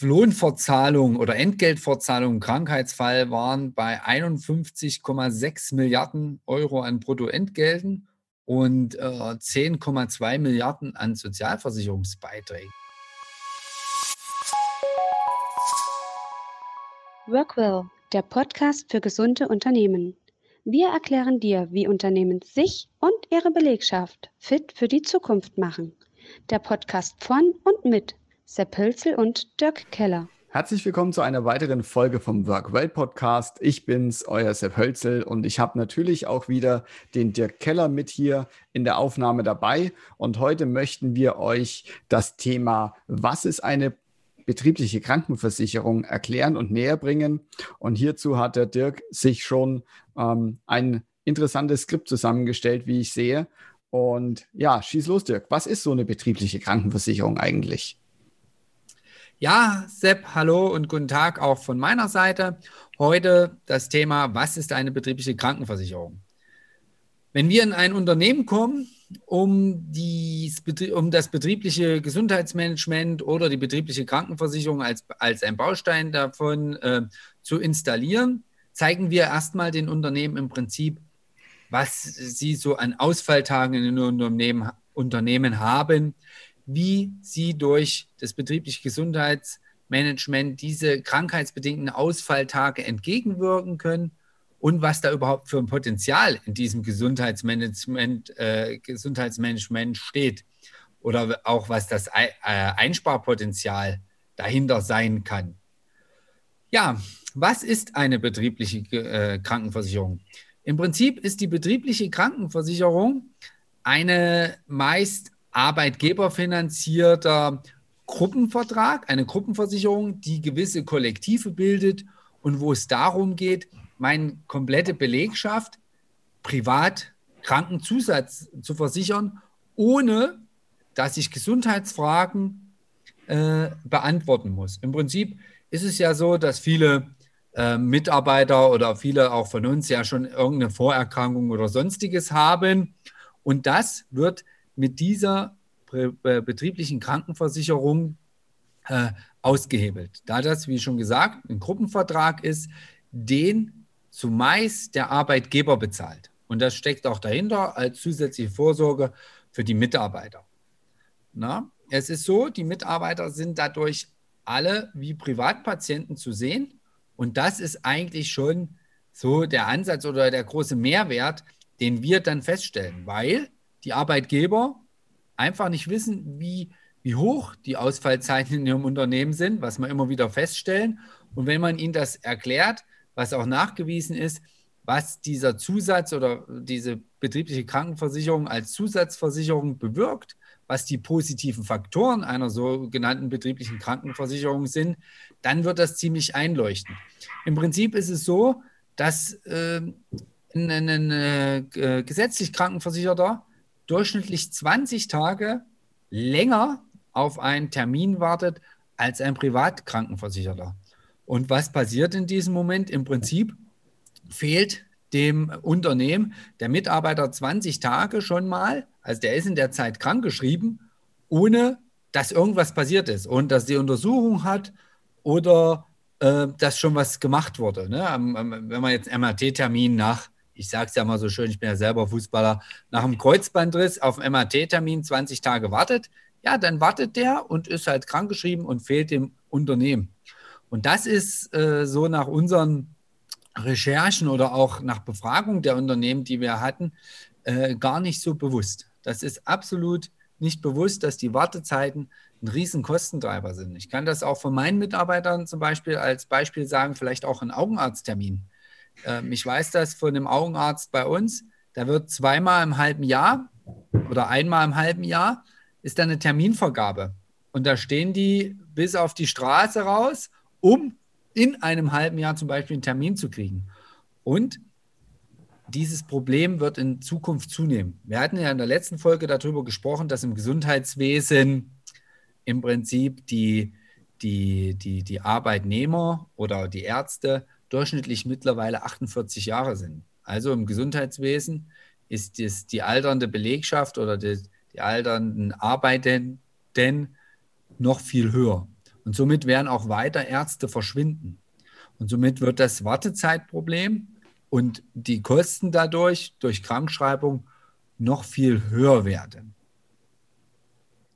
Lohnfortzahlung oder Entgeltfortzahlung im Krankheitsfall waren bei 51,6 Milliarden Euro an Bruttoentgelten und äh, 10,2 Milliarden an Sozialversicherungsbeiträgen. Workwell, der Podcast für gesunde Unternehmen. Wir erklären dir, wie Unternehmen sich und ihre Belegschaft fit für die Zukunft machen. Der Podcast von und mit Sepp Hölzel und Dirk Keller. Herzlich willkommen zu einer weiteren Folge vom Workwell Podcast. Ich bin's, euer Sepp Hölzel und ich habe natürlich auch wieder den Dirk Keller mit hier in der Aufnahme dabei. Und heute möchten wir euch das Thema, was ist eine betriebliche Krankenversicherung erklären und näher bringen. Und hierzu hat der Dirk sich schon ähm, ein interessantes Skript zusammengestellt, wie ich sehe. Und ja, schieß los, Dirk. Was ist so eine betriebliche Krankenversicherung eigentlich? Ja, Sepp, hallo und guten Tag auch von meiner Seite. Heute das Thema, was ist eine betriebliche Krankenversicherung? Wenn wir in ein Unternehmen kommen, um, die, um das betriebliche Gesundheitsmanagement oder die betriebliche Krankenversicherung als, als ein Baustein davon äh, zu installieren, zeigen wir erstmal den Unternehmen im Prinzip, was sie so an Ausfalltagen in den Unternehmen, Unternehmen haben, wie sie durch das betriebliche Gesundheitsmanagement diese krankheitsbedingten Ausfalltage entgegenwirken können und was da überhaupt für ein Potenzial in diesem Gesundheitsmanagement, äh, Gesundheitsmanagement steht oder auch was das äh, Einsparpotenzial dahinter sein kann. Ja, was ist eine betriebliche äh, Krankenversicherung? Im Prinzip ist die betriebliche Krankenversicherung eine meist arbeitgeberfinanzierter Gruppenvertrag, eine Gruppenversicherung, die gewisse Kollektive bildet und wo es darum geht, meine komplette Belegschaft privat Krankenzusatz zu versichern, ohne dass ich Gesundheitsfragen äh, beantworten muss. Im Prinzip ist es ja so, dass viele äh, Mitarbeiter oder viele auch von uns ja schon irgendeine Vorerkrankung oder sonstiges haben. Und das wird mit dieser betrieblichen Krankenversicherung äh, ausgehebelt. Da das, wie schon gesagt, ein Gruppenvertrag ist, den zumeist der Arbeitgeber bezahlt. Und das steckt auch dahinter als zusätzliche Vorsorge für die Mitarbeiter. Na, es ist so, die Mitarbeiter sind dadurch alle wie Privatpatienten zu sehen. Und das ist eigentlich schon so der Ansatz oder der große Mehrwert, den wir dann feststellen, weil die Arbeitgeber einfach nicht wissen, wie, wie hoch die Ausfallzeiten in ihrem Unternehmen sind, was wir immer wieder feststellen. Und wenn man ihnen das erklärt, was auch nachgewiesen ist, was dieser Zusatz oder diese betriebliche Krankenversicherung als Zusatzversicherung bewirkt, was die positiven Faktoren einer sogenannten betrieblichen Krankenversicherung sind, dann wird das ziemlich einleuchten. Im Prinzip ist es so, dass äh, ein, ein, ein äh, gesetzlich Krankenversicherter durchschnittlich 20 Tage länger auf einen Termin wartet als ein Privatkrankenversicherter. Und was passiert in diesem Moment? Im Prinzip fehlt dem Unternehmen der Mitarbeiter 20 Tage schon mal, also der ist in der Zeit krankgeschrieben, ohne dass irgendwas passiert ist und dass die Untersuchung hat oder äh, dass schon was gemacht wurde. Ne? Wenn man jetzt MRT-Termin nach ich sage es ja mal so schön, ich bin ja selber Fußballer, nach einem Kreuzbandriss auf einen MRT-Termin 20 Tage wartet, ja, dann wartet der und ist halt krankgeschrieben und fehlt dem Unternehmen. Und das ist äh, so nach unseren Recherchen oder auch nach Befragung der Unternehmen, die wir hatten, äh, gar nicht so bewusst. Das ist absolut nicht bewusst, dass die Wartezeiten ein riesen Kostentreiber sind. Ich kann das auch von meinen Mitarbeitern zum Beispiel als Beispiel sagen, vielleicht auch ein Augenarzttermin. Ähm, ich weiß das von einem Augenarzt bei uns, da wird zweimal im halben Jahr oder einmal im halben Jahr ist da eine Terminvergabe. Und da stehen die bis auf die Straße raus, um in einem halben Jahr zum Beispiel einen Termin zu kriegen. Und dieses Problem wird in Zukunft zunehmen. Wir hatten ja in der letzten Folge darüber gesprochen, dass im Gesundheitswesen im Prinzip die, die, die, die Arbeitnehmer oder die Ärzte durchschnittlich mittlerweile 48 Jahre sind. Also im Gesundheitswesen ist das, die alternde Belegschaft oder die, die alternden Arbeitenden noch viel höher. Und somit werden auch weiter Ärzte verschwinden. Und somit wird das Wartezeitproblem und die Kosten dadurch durch Krankschreibung noch viel höher werden.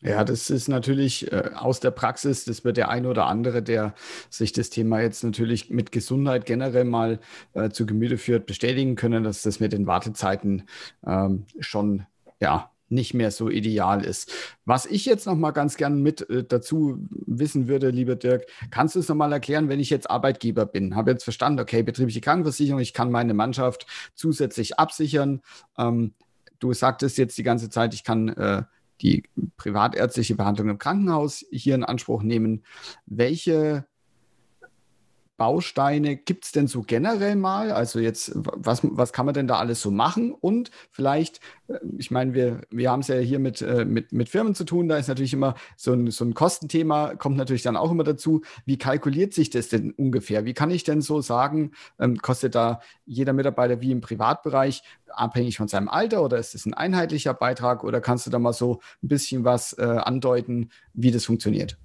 Ja, das ist natürlich äh, aus der Praxis, das wird der eine oder andere, der sich das Thema jetzt natürlich mit Gesundheit generell mal äh, zu Gemüte führt, bestätigen können, dass das mit den Wartezeiten ähm, schon ja, nicht mehr so ideal ist. Was ich jetzt noch mal ganz gern mit äh, dazu wissen würde, lieber Dirk, kannst du es noch mal erklären, wenn ich jetzt Arbeitgeber bin, habe jetzt verstanden, okay, betriebliche Krankenversicherung, ich kann meine Mannschaft zusätzlich absichern. Ähm, du sagtest jetzt die ganze Zeit, ich kann äh, die privatärztliche Behandlung im Krankenhaus hier in Anspruch nehmen. Welche Bausteine gibt es denn so generell mal? Also jetzt, was, was kann man denn da alles so machen? Und vielleicht, äh, ich meine, wir, wir haben es ja hier mit, äh, mit, mit Firmen zu tun, da ist natürlich immer so ein, so ein Kostenthema, kommt natürlich dann auch immer dazu. Wie kalkuliert sich das denn ungefähr? Wie kann ich denn so sagen, ähm, kostet da jeder Mitarbeiter wie im Privatbereich abhängig von seinem Alter oder ist es ein einheitlicher Beitrag oder kannst du da mal so ein bisschen was äh, andeuten, wie das funktioniert?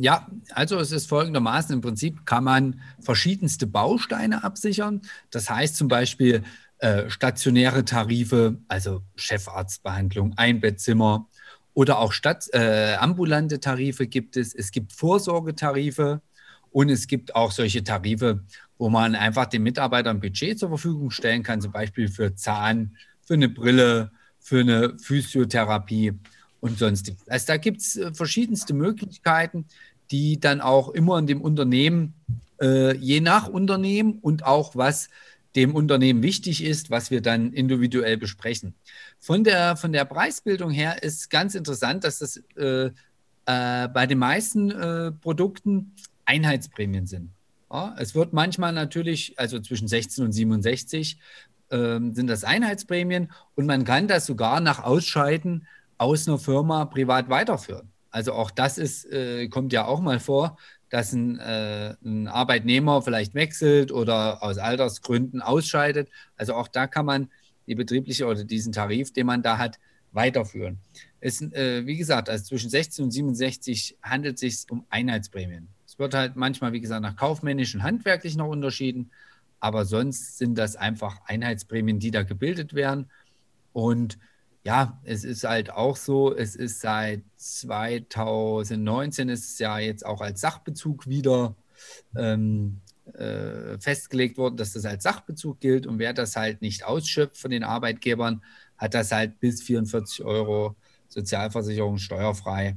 Ja, also es ist folgendermaßen, im Prinzip kann man verschiedenste Bausteine absichern. Das heißt zum Beispiel äh, stationäre Tarife, also Chefarztbehandlung, Einbettzimmer oder auch Stadt, äh, ambulante Tarife gibt es. Es gibt Vorsorgetarife und es gibt auch solche Tarife, wo man einfach dem Mitarbeiter ein Budget zur Verfügung stellen kann, zum Beispiel für Zahn, für eine Brille, für eine Physiotherapie und sonstiges. Also da gibt es äh, verschiedenste Möglichkeiten, die dann auch immer in dem Unternehmen, äh, je nach Unternehmen und auch was dem Unternehmen wichtig ist, was wir dann individuell besprechen. Von der, von der Preisbildung her ist ganz interessant, dass das äh, äh, bei den meisten äh, Produkten Einheitsprämien sind. Ja, es wird manchmal natürlich, also zwischen 16 und 67 ähm, sind das Einheitsprämien und man kann das sogar nach Ausscheiden aus einer Firma privat weiterführen. Also auch das ist, äh, kommt ja auch mal vor, dass ein, äh, ein, Arbeitnehmer vielleicht wechselt oder aus Altersgründen ausscheidet. Also auch da kann man die betriebliche oder diesen Tarif, den man da hat, weiterführen. Es, äh, wie gesagt, also zwischen 16 und 67 handelt es sich um Einheitsprämien. Es wird halt manchmal, wie gesagt, nach kaufmännischen, handwerklichen noch unterschieden, aber sonst sind das einfach Einheitsprämien, die da gebildet werden. Und ja, es ist halt auch so, es ist seit 2019 ist ja jetzt auch als Sachbezug wieder ähm, äh, festgelegt worden, dass das als Sachbezug gilt und wer das halt nicht ausschöpft von den Arbeitgebern, hat das halt bis 44 Euro Sozialversicherung steuerfrei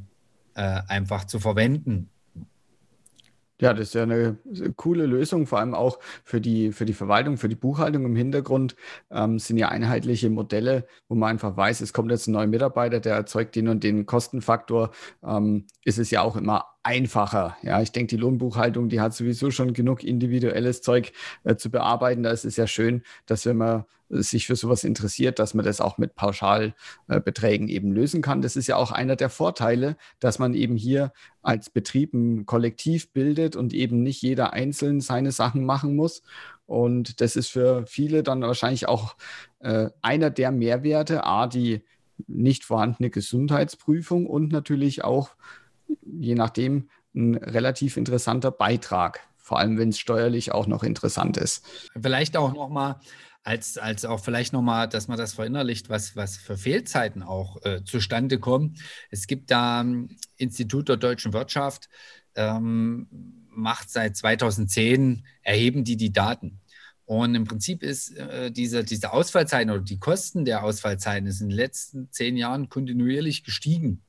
äh, einfach zu verwenden. Ja, das ist ja eine coole Lösung, vor allem auch für die, für die Verwaltung, für die Buchhaltung im Hintergrund ähm, sind ja einheitliche Modelle, wo man einfach weiß, es kommt jetzt ein neuer Mitarbeiter, der erzeugt den und den Kostenfaktor. Ähm, ist es ja auch immer einfacher. Ja, ich denke, die Lohnbuchhaltung, die hat sowieso schon genug individuelles Zeug äh, zu bearbeiten. Da ist es ja schön, dass wenn man sich für sowas interessiert, dass man das auch mit Pauschalbeträgen äh, eben lösen kann. Das ist ja auch einer der Vorteile, dass man eben hier als Betrieb ein Kollektiv bildet und eben nicht jeder einzeln seine Sachen machen muss. Und das ist für viele dann wahrscheinlich auch äh, einer der Mehrwerte, a, die nicht vorhandene Gesundheitsprüfung und natürlich auch je nachdem ein relativ interessanter Beitrag, vor allem wenn es steuerlich auch noch interessant ist. Vielleicht auch nochmal, als, als auch vielleicht nochmal, dass man das verinnerlicht, was, was für Fehlzeiten auch äh, zustande kommen. Es gibt da ähm, Institut der deutschen Wirtschaft, ähm, macht seit 2010, erheben die die Daten. Und im Prinzip ist äh, diese, diese Ausfallzeiten oder die Kosten der Ausfallzeiten ist in den letzten zehn Jahren kontinuierlich gestiegen.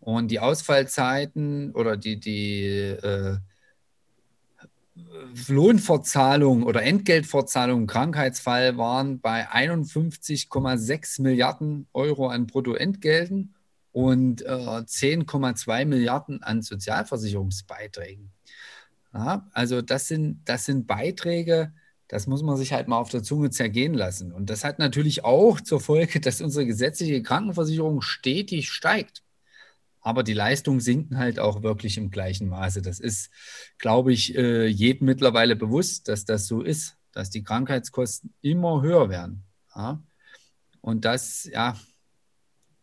Und die Ausfallzeiten oder die, die äh, Lohnfortzahlung oder Entgeltfortzahlung im Krankheitsfall waren bei 51,6 Milliarden Euro an Bruttoentgelten und äh, 10,2 Milliarden an Sozialversicherungsbeiträgen. Ja, also das sind, das sind Beiträge, das muss man sich halt mal auf der Zunge zergehen lassen. Und das hat natürlich auch zur Folge, dass unsere gesetzliche Krankenversicherung stetig steigt aber die Leistungen sinken halt auch wirklich im gleichen Maße. Das ist, glaube ich, äh, jedem mittlerweile bewusst, dass das so ist, dass die Krankheitskosten immer höher werden. Ja? Und das, ja,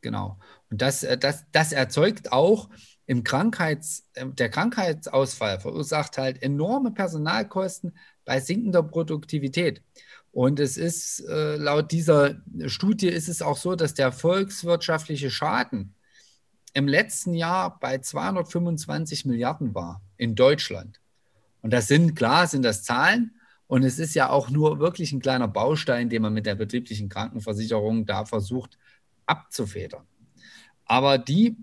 genau. Und das, äh, das, das erzeugt auch im Krankheits, ähm, der Krankheitsausfall verursacht halt enorme Personalkosten bei sinkender Produktivität. Und es ist äh, laut dieser Studie ist es auch so, dass der volkswirtschaftliche Schaden im letzten Jahr bei 225 Milliarden war in Deutschland. Und das sind, klar, sind das Zahlen. Und es ist ja auch nur wirklich ein kleiner Baustein, den man mit der betrieblichen Krankenversicherung da versucht abzufedern. Aber die,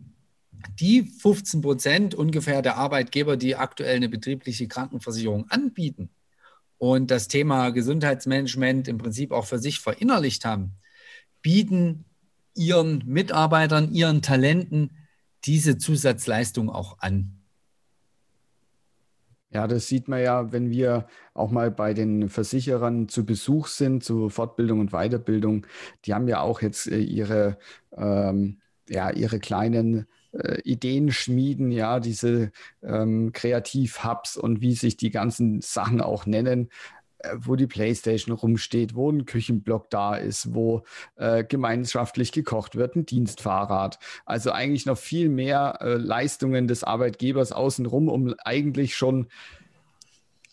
die 15 Prozent ungefähr der Arbeitgeber, die aktuell eine betriebliche Krankenversicherung anbieten und das Thema Gesundheitsmanagement im Prinzip auch für sich verinnerlicht haben, bieten ihren Mitarbeitern, ihren Talenten diese Zusatzleistung auch an. Ja, das sieht man ja, wenn wir auch mal bei den Versicherern zu Besuch sind, zu Fortbildung und Weiterbildung. Die haben ja auch jetzt äh, ihre, ähm, ja, ihre kleinen äh, Ideen schmieden, ja, diese ähm, Kreativ-Hubs und wie sich die ganzen Sachen auch nennen. Äh, wo die Playstation rumsteht, wo ein Küchenblock da ist, wo äh, gemeinschaftlich gekocht wird, ein Dienstfahrrad. Also eigentlich noch viel mehr äh, Leistungen des Arbeitgebers außenrum, um eigentlich schon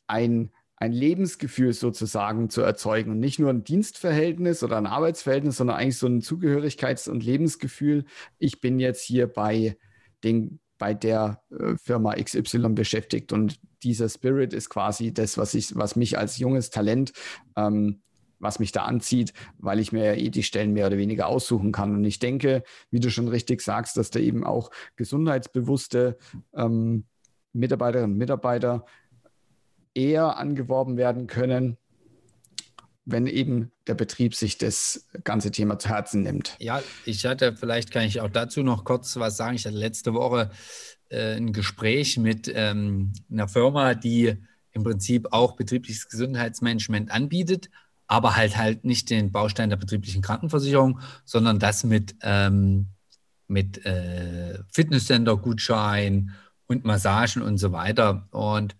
ein, ein Lebensgefühl sozusagen zu erzeugen und nicht nur ein Dienstverhältnis oder ein Arbeitsverhältnis, sondern eigentlich so ein Zugehörigkeits- und Lebensgefühl. Ich bin jetzt hier bei den bei der äh, Firma XY beschäftigt. Und dieser Spirit ist quasi das, was ich, was mich als junges Talent, ähm, was mich da anzieht, weil ich mir ja eh die Stellen mehr oder weniger aussuchen kann. Und ich denke, wie du schon richtig sagst, dass da eben auch gesundheitsbewusste ähm, Mitarbeiterinnen und Mitarbeiter eher angeworben werden können, wenn eben der Betrieb sich das ganze Thema zu Herzen nimmt. Ja, ich hatte, vielleicht kann ich auch dazu noch kurz was sagen. Ich hatte letzte Woche äh, ein Gespräch mit ähm, einer Firma, die im Prinzip auch betriebliches Gesundheitsmanagement anbietet, aber halt halt nicht den Baustein der betrieblichen Krankenversicherung, sondern das mit, ähm, mit äh, Fitnesscenter-Gutschein und Massagen und so weiter. Und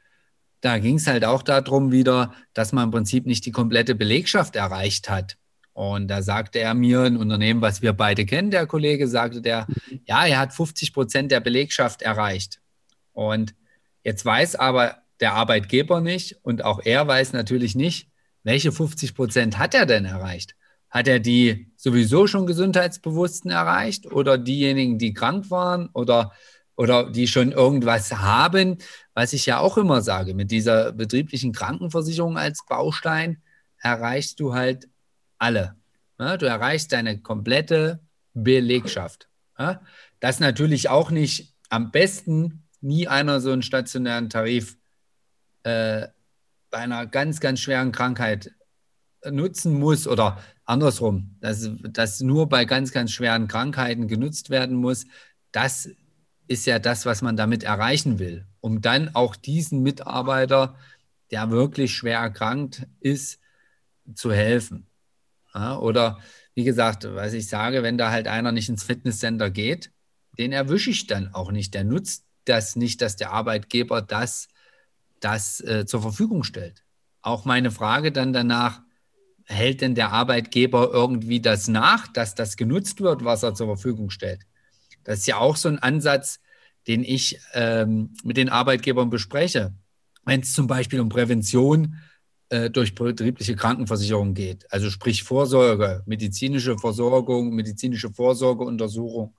da ging es halt auch darum wieder, dass man im Prinzip nicht die komplette Belegschaft erreicht hat. Und da sagte er mir, ein Unternehmen, was wir beide kennen, der Kollege, sagte der, ja, er hat 50 Prozent der Belegschaft erreicht. Und jetzt weiß aber der Arbeitgeber nicht und auch er weiß natürlich nicht, welche 50 Prozent hat er denn erreicht? Hat er die sowieso schon Gesundheitsbewussten erreicht oder diejenigen, die krank waren oder oder die schon irgendwas haben, was ich ja auch immer sage, mit dieser betrieblichen Krankenversicherung als Baustein erreichst du halt alle. Du erreichst deine komplette Belegschaft. Das natürlich auch nicht am besten nie einer so einen stationären Tarif äh, bei einer ganz, ganz schweren Krankheit nutzen muss oder andersrum, dass das nur bei ganz, ganz schweren Krankheiten genutzt werden muss. Das ist ja das, was man damit erreichen will, um dann auch diesen Mitarbeiter, der wirklich schwer erkrankt ist, zu helfen. Ja, oder wie gesagt, was ich sage, wenn da halt einer nicht ins Fitnesscenter geht, den erwische ich dann auch nicht. Der nutzt das nicht, dass der Arbeitgeber das, das äh, zur Verfügung stellt. Auch meine Frage dann danach, hält denn der Arbeitgeber irgendwie das nach, dass das genutzt wird, was er zur Verfügung stellt? Das ist ja auch so ein Ansatz, den ich ähm, mit den Arbeitgebern bespreche. Wenn es zum Beispiel um Prävention äh, durch betriebliche Krankenversicherung geht, also sprich Vorsorge, medizinische Versorgung, medizinische Vorsorgeuntersuchung,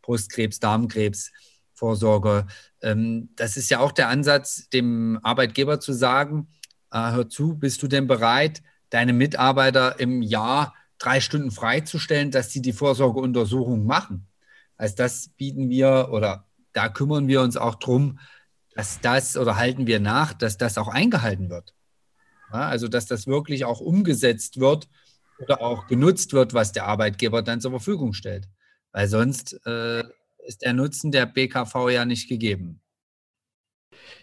Brustkrebs, Darmkrebs, Vorsorge. Ähm, das ist ja auch der Ansatz, dem Arbeitgeber zu sagen, äh, hör zu, bist du denn bereit, deine Mitarbeiter im Jahr drei Stunden freizustellen, dass sie die Vorsorgeuntersuchung machen? Also das bieten wir oder da kümmern wir uns auch drum, dass das oder halten wir nach, dass das auch eingehalten wird. Ja, also dass das wirklich auch umgesetzt wird oder auch genutzt wird, was der Arbeitgeber dann zur Verfügung stellt. Weil sonst äh, ist der Nutzen der BKV ja nicht gegeben.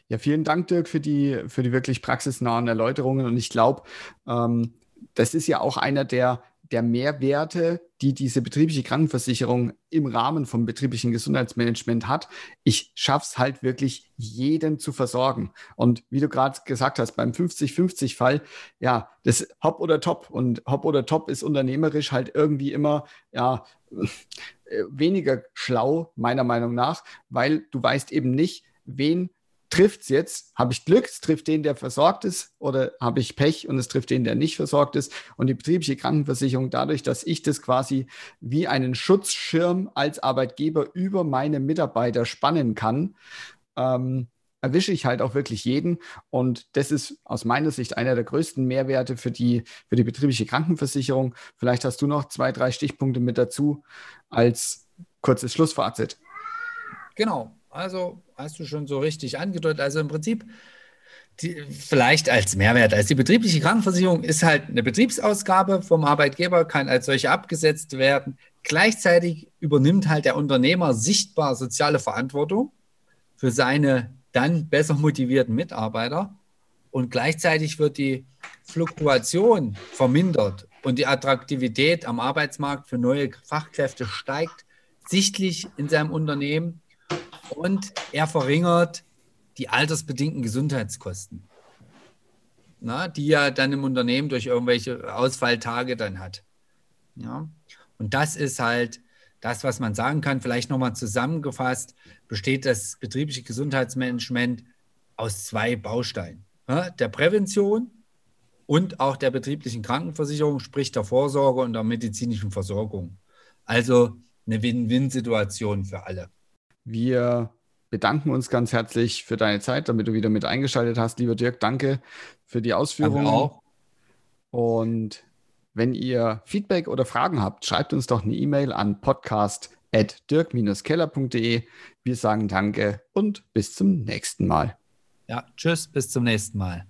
Ja, vielen Dank, Dirk, für die, für die wirklich praxisnahen Erläuterungen. Und ich glaube, ähm, das ist ja auch einer der der Mehrwerte, die diese betriebliche Krankenversicherung im Rahmen vom betrieblichen Gesundheitsmanagement hat. Ich schaffe es halt wirklich, jeden zu versorgen. Und wie du gerade gesagt hast, beim 50-50-Fall, ja, das Hop oder Top. Und Hop oder Top ist unternehmerisch halt irgendwie immer, ja, weniger schlau, meiner Meinung nach, weil du weißt eben nicht, wen trifft es jetzt? Habe ich Glück, es trifft den, der versorgt ist, oder habe ich Pech und es trifft den, der nicht versorgt ist? Und die betriebliche Krankenversicherung, dadurch, dass ich das quasi wie einen Schutzschirm als Arbeitgeber über meine Mitarbeiter spannen kann, ähm, erwische ich halt auch wirklich jeden. Und das ist aus meiner Sicht einer der größten Mehrwerte für die, für die betriebliche Krankenversicherung. Vielleicht hast du noch zwei, drei Stichpunkte mit dazu als kurzes Schlussfazit. Genau. Also hast du schon so richtig angedeutet. Also im Prinzip die, vielleicht als Mehrwert. Also die betriebliche Krankenversicherung ist halt eine Betriebsausgabe vom Arbeitgeber, kann als solche abgesetzt werden. Gleichzeitig übernimmt halt der Unternehmer sichtbar soziale Verantwortung für seine dann besser motivierten Mitarbeiter. Und gleichzeitig wird die Fluktuation vermindert und die Attraktivität am Arbeitsmarkt für neue Fachkräfte steigt sichtlich in seinem Unternehmen und er verringert die altersbedingten Gesundheitskosten, na, die er dann im Unternehmen durch irgendwelche Ausfalltage dann hat. Ja? Und das ist halt das, was man sagen kann. Vielleicht nochmal zusammengefasst, besteht das betriebliche Gesundheitsmanagement aus zwei Bausteinen. Ja? Der Prävention und auch der betrieblichen Krankenversicherung, sprich der Vorsorge und der medizinischen Versorgung. Also eine Win-Win-Situation für alle. Wir bedanken uns ganz herzlich für deine Zeit, damit du wieder mit eingeschaltet hast. Lieber Dirk, danke für die Ausführungen. Danke auch. Und wenn ihr Feedback oder Fragen habt, schreibt uns doch eine E-Mail an podcast.dirk-keller.de. Wir sagen Danke und bis zum nächsten Mal. Ja, tschüss, bis zum nächsten Mal.